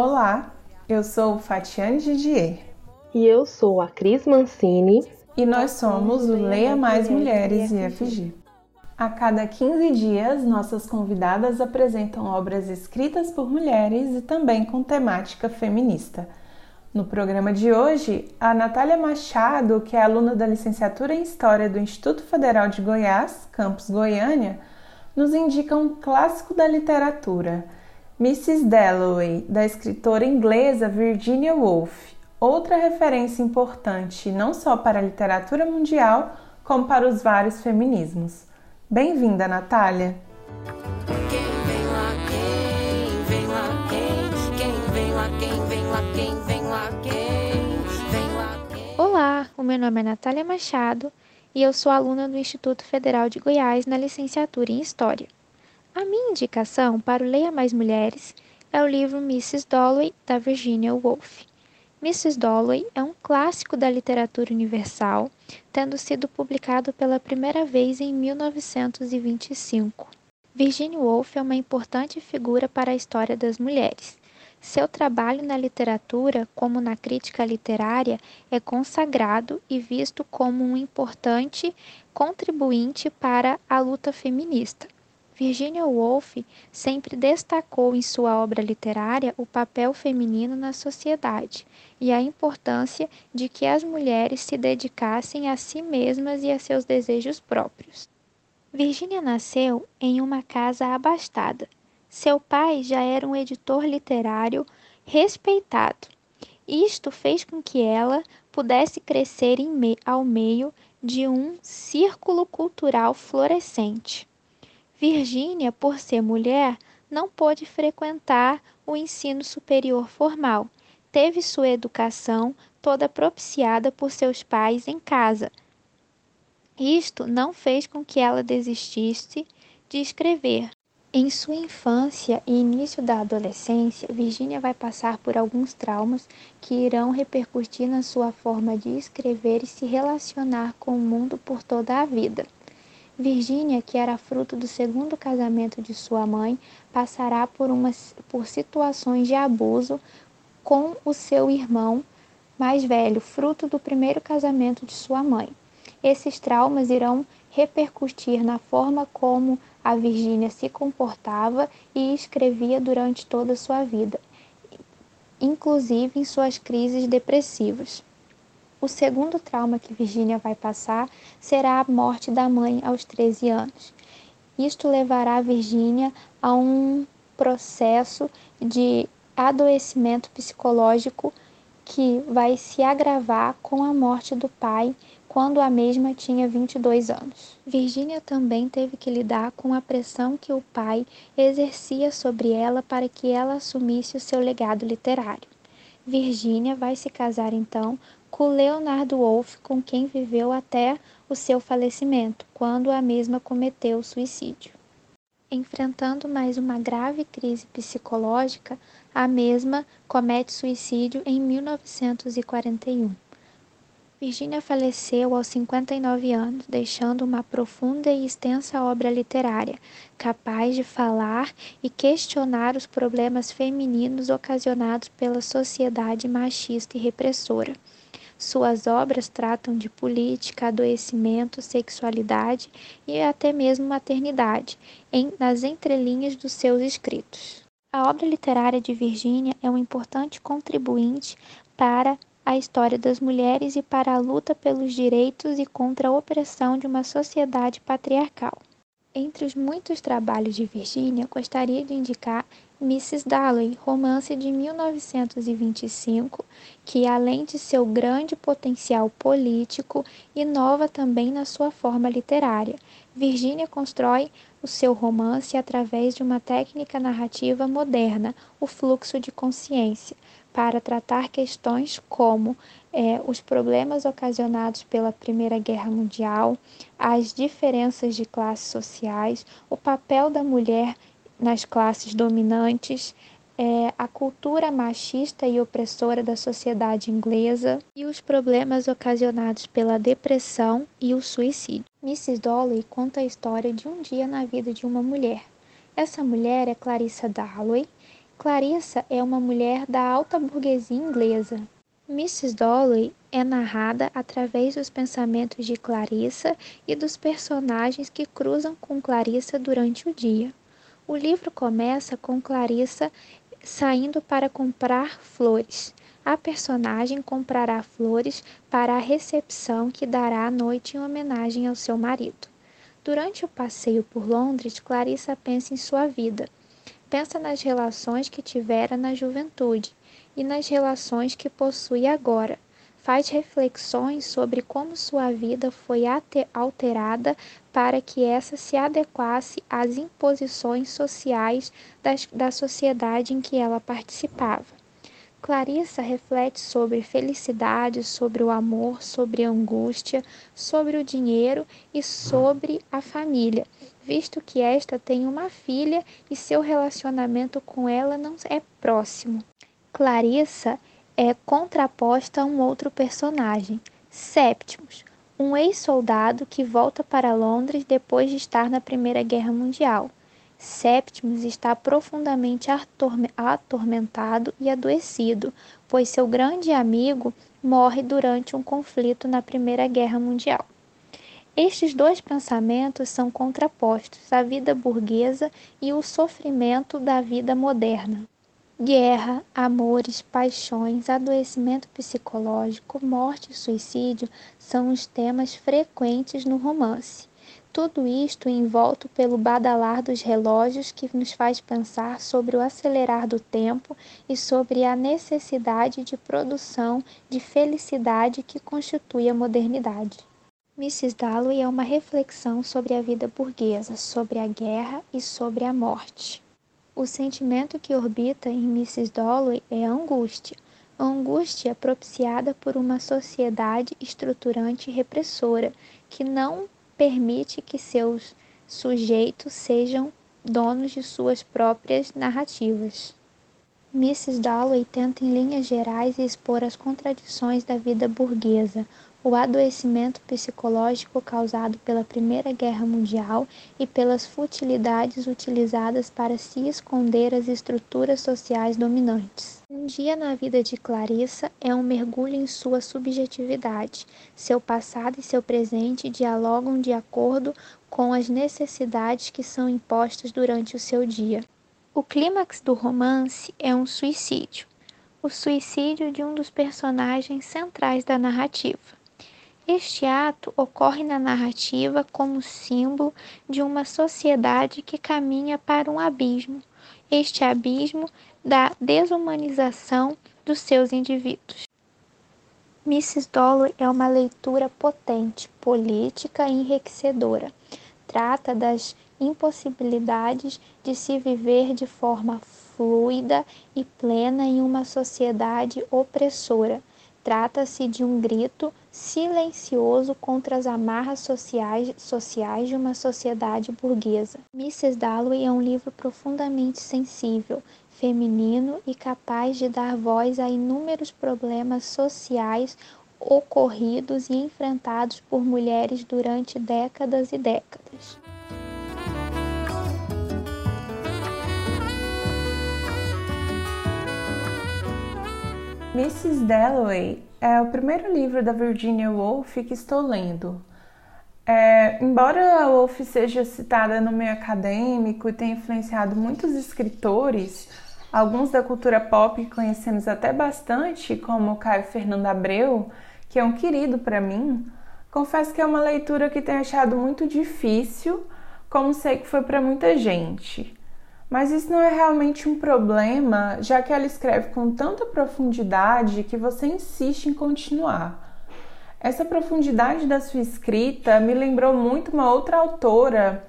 Olá, eu sou Fatiane Didier E eu sou a Cris Mancini. e nós somos o Leia Mais Mulheres IFG. A cada 15 dias, nossas convidadas apresentam obras escritas por mulheres e também com temática feminista. No programa de hoje, a Natália Machado, que é aluna da licenciatura em História do Instituto Federal de Goiás, campus Goiânia, nos indica um clássico da literatura, Mrs. Dalloway, da escritora inglesa Virginia Woolf, outra referência importante não só para a literatura mundial, como para os vários feminismos. Bem-vinda, Natália! Olá, o meu nome é Natália Machado e eu sou aluna do Instituto Federal de Goiás na licenciatura em História. A minha indicação para o Leia Mais Mulheres é o livro Mrs. Dalloway, da Virginia Woolf. Mrs. Dalloway é um clássico da literatura universal, tendo sido publicado pela primeira vez em 1925. Virginia Woolf é uma importante figura para a história das mulheres. Seu trabalho na literatura, como na crítica literária, é consagrado e visto como um importante contribuinte para a luta feminista. Virginia Woolf sempre destacou em sua obra literária o papel feminino na sociedade e a importância de que as mulheres se dedicassem a si mesmas e a seus desejos próprios. Virginia nasceu em uma casa abastada. Seu pai já era um editor literário respeitado. Isto fez com que ela pudesse crescer me ao meio de um círculo cultural florescente. Virgínia, por ser mulher, não pôde frequentar o ensino superior formal. Teve sua educação toda propiciada por seus pais em casa. Isto não fez com que ela desistisse de escrever. Em sua infância e início da adolescência, Virginia vai passar por alguns traumas que irão repercutir na sua forma de escrever e se relacionar com o mundo por toda a vida. Virginia, que era fruto do segundo casamento de sua mãe, passará por, uma, por situações de abuso com o seu irmão mais velho, fruto do primeiro casamento de sua mãe. Esses traumas irão repercutir na forma como a Virgínia se comportava e escrevia durante toda a sua vida, inclusive em suas crises depressivas. O segundo trauma que Virginia vai passar será a morte da mãe aos 13 anos. Isto levará Virginia a um processo de adoecimento psicológico que vai se agravar com a morte do pai quando a mesma tinha 22 anos. Virginia também teve que lidar com a pressão que o pai exercia sobre ela para que ela assumisse o seu legado literário. Virginia vai se casar então com Leonardo Wolff, com quem viveu até o seu falecimento, quando a mesma cometeu suicídio. Enfrentando mais uma grave crise psicológica, a mesma comete suicídio em 1941. Virginia faleceu aos 59 anos, deixando uma profunda e extensa obra literária, capaz de falar e questionar os problemas femininos ocasionados pela sociedade machista e repressora. Suas obras tratam de política, adoecimento, sexualidade e até mesmo maternidade, em, nas entrelinhas dos seus escritos. A obra literária de Virginia é um importante contribuinte para a história das mulheres e para a luta pelos direitos e contra a opressão de uma sociedade patriarcal. Entre os muitos trabalhos de Virginia, gostaria de indicar Mrs. Dalloway, romance de 1925, que além de seu grande potencial político, inova também na sua forma literária. Virginia constrói o seu romance através de uma técnica narrativa moderna, o fluxo de consciência, para tratar questões como é, os problemas ocasionados pela Primeira Guerra Mundial, as diferenças de classes sociais, o papel da mulher nas classes dominantes, é, a cultura machista e opressora da sociedade inglesa e os problemas ocasionados pela depressão e o suicídio. Mrs. Dalloway conta a história de um dia na vida de uma mulher. Essa mulher é Clarissa Dalloway. Clarissa é uma mulher da alta burguesia inglesa. Mrs. Dalloway é narrada através dos pensamentos de Clarissa e dos personagens que cruzam com Clarissa durante o dia. O livro começa com Clarissa saindo para comprar flores. A personagem comprará flores para a recepção que dará à noite em homenagem ao seu marido. Durante o passeio por Londres, Clarissa pensa em sua vida. Pensa nas relações que tivera na juventude e nas relações que possui agora. Faz reflexões sobre como sua vida foi alterada para que essa se adequasse às imposições sociais das, da sociedade em que ela participava. Clarissa reflete sobre felicidade, sobre o amor, sobre angústia, sobre o dinheiro e sobre a família, visto que esta tem uma filha e seu relacionamento com ela não é próximo. Clarissa é contraposta a um outro personagem, Septimus, um ex-soldado que volta para Londres depois de estar na Primeira Guerra Mundial. Septimus está profundamente atormentado e adoecido, pois seu grande amigo morre durante um conflito na Primeira Guerra Mundial. Estes dois pensamentos são contrapostos: a vida burguesa e o sofrimento da vida moderna. Guerra, amores, paixões, adoecimento psicológico, morte e suicídio são os temas frequentes no romance. Tudo isto envolto pelo badalar dos relógios que nos faz pensar sobre o acelerar do tempo e sobre a necessidade de produção de felicidade que constitui a modernidade. Mrs. Dalloway é uma reflexão sobre a vida burguesa, sobre a guerra e sobre a morte. O sentimento que orbita em Mrs. Dalloway é a angústia. Angústia propiciada por uma sociedade estruturante e repressora, que não permite que seus sujeitos sejam donos de suas próprias narrativas. Mrs. Dalloway tenta, em linhas gerais, expor as contradições da vida burguesa, o adoecimento psicológico causado pela Primeira Guerra Mundial e pelas futilidades utilizadas para se esconder as estruturas sociais dominantes. Um dia na vida de Clarissa é um mergulho em sua subjetividade. Seu passado e seu presente dialogam de acordo com as necessidades que são impostas durante o seu dia. O clímax do romance é um suicídio o suicídio de um dos personagens centrais da narrativa. Este ato ocorre na narrativa como símbolo de uma sociedade que caminha para um abismo, este abismo da desumanização dos seus indivíduos. Mrs. Dalloway é uma leitura potente, política e enriquecedora. Trata das impossibilidades de se viver de forma fluida e plena em uma sociedade opressora Trata-se de um grito silencioso contra as amarras sociais, sociais de uma sociedade burguesa. Mrs. Dalloway é um livro profundamente sensível, feminino e capaz de dar voz a inúmeros problemas sociais ocorridos e enfrentados por mulheres durante décadas e décadas. Mrs. Dalloway é o primeiro livro da Virginia Woolf que estou lendo. É, embora a Woolf seja citada no meio acadêmico e tenha influenciado muitos escritores, alguns da cultura pop que conhecemos até bastante, como Caio Fernando Abreu, que é um querido para mim, confesso que é uma leitura que tenho achado muito difícil, como sei que foi para muita gente. Mas isso não é realmente um problema, já que ela escreve com tanta profundidade que você insiste em continuar. Essa profundidade da sua escrita me lembrou muito uma outra autora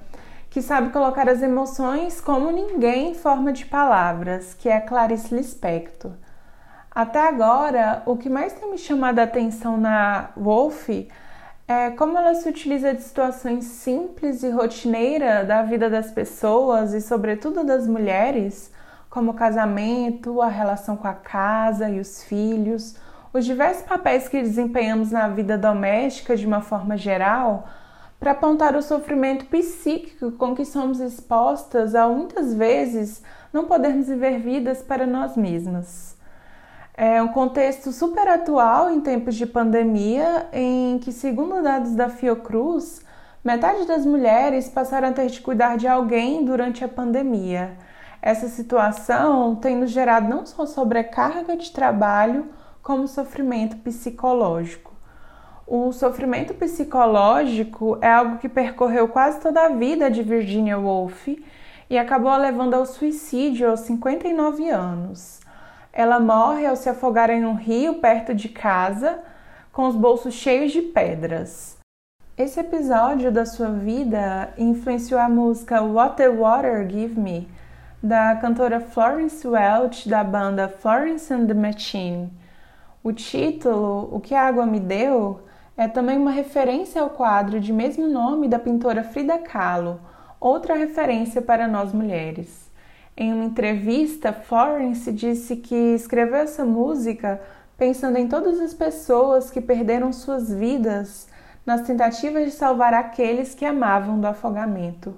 que sabe colocar as emoções como ninguém em forma de palavras, que é Clarice Lispector. Até agora, o que mais tem me chamado a atenção na Wolf é, como ela se utiliza de situações simples e rotineiras da vida das pessoas e, sobretudo, das mulheres, como o casamento, a relação com a casa e os filhos, os diversos papéis que desempenhamos na vida doméstica de uma forma geral, para apontar o sofrimento psíquico com que somos expostas ao muitas vezes não podermos viver vidas para nós mesmas. É um contexto super atual em tempos de pandemia, em que, segundo dados da Fiocruz, metade das mulheres passaram a ter de cuidar de alguém durante a pandemia. Essa situação tem nos gerado não só sobrecarga de trabalho, como sofrimento psicológico. O sofrimento psicológico é algo que percorreu quase toda a vida de Virginia Woolf e acabou levando ao suicídio aos 59 anos. Ela morre ao se afogar em um rio perto de casa, com os bolsos cheios de pedras. Esse episódio da sua vida influenciou a música What the Water Give Me, da cantora Florence Welch, da banda Florence and the Machine. O título, O que a Água Me Deu, é também uma referência ao quadro de mesmo nome da pintora Frida Kahlo, outra referência para nós mulheres. Em uma entrevista, Florence disse que escreveu essa música pensando em todas as pessoas que perderam suas vidas nas tentativas de salvar aqueles que amavam do afogamento.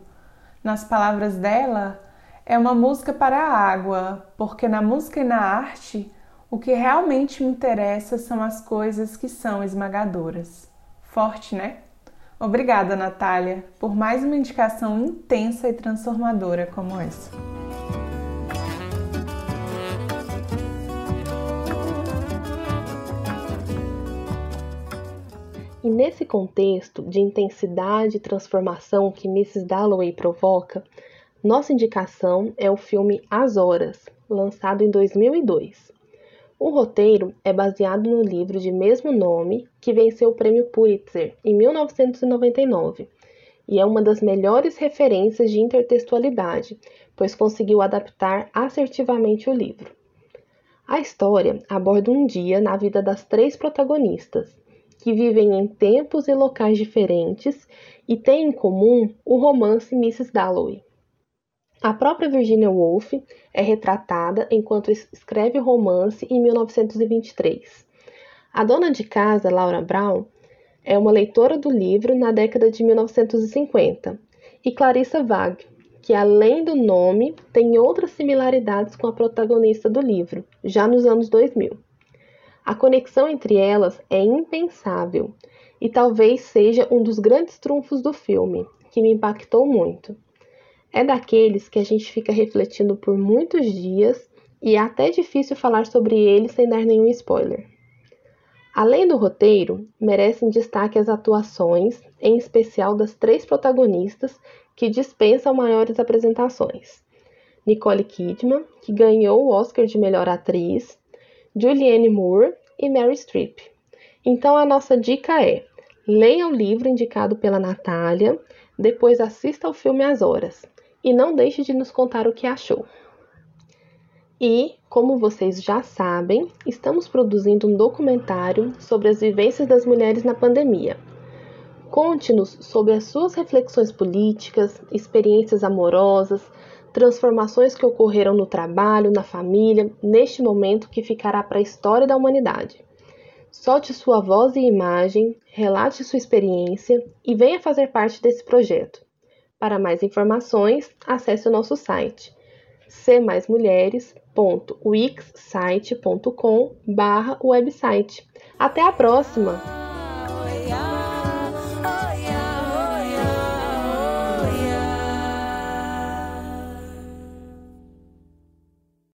Nas palavras dela, é uma música para a água, porque na música e na arte, o que realmente me interessa são as coisas que são esmagadoras. Forte, né? Obrigada, Natália, por mais uma indicação intensa e transformadora como essa. E nesse contexto de intensidade e transformação que Mrs. Dalloway provoca, nossa indicação é o filme As Horas, lançado em 2002. O roteiro é baseado no livro de mesmo nome que venceu o prêmio Pulitzer em 1999 e é uma das melhores referências de intertextualidade, pois conseguiu adaptar assertivamente o livro. A história aborda um dia na vida das três protagonistas, que vivem em tempos e locais diferentes e têm em comum o romance Mrs. Dalloway. A própria Virginia Woolf é retratada enquanto escreve o romance em 1923. A dona de casa, Laura Brown, é uma leitora do livro na década de 1950, e Clarissa Wag, que além do nome tem outras similaridades com a protagonista do livro, já nos anos 2000. A conexão entre elas é impensável e talvez seja um dos grandes trunfos do filme, que me impactou muito. É daqueles que a gente fica refletindo por muitos dias e é até difícil falar sobre ele sem dar nenhum spoiler. Além do roteiro, merecem destaque as atuações, em especial das três protagonistas que dispensam maiores apresentações. Nicole Kidman, que ganhou o Oscar de melhor atriz, Julianne Moore e Mary Streep. Então a nossa dica é: leia o livro indicado pela Natália, depois assista ao filme As Horas e não deixe de nos contar o que achou. E, como vocês já sabem, estamos produzindo um documentário sobre as vivências das mulheres na pandemia. Conte-nos sobre as suas reflexões políticas, experiências amorosas, transformações que ocorreram no trabalho, na família, neste momento que ficará para a história da humanidade. Solte sua voz e imagem, relate sua experiência e venha fazer parte desse projeto. Para mais informações, acesse o nosso site cmaismulheres.wixsite.com/website. Até a próxima!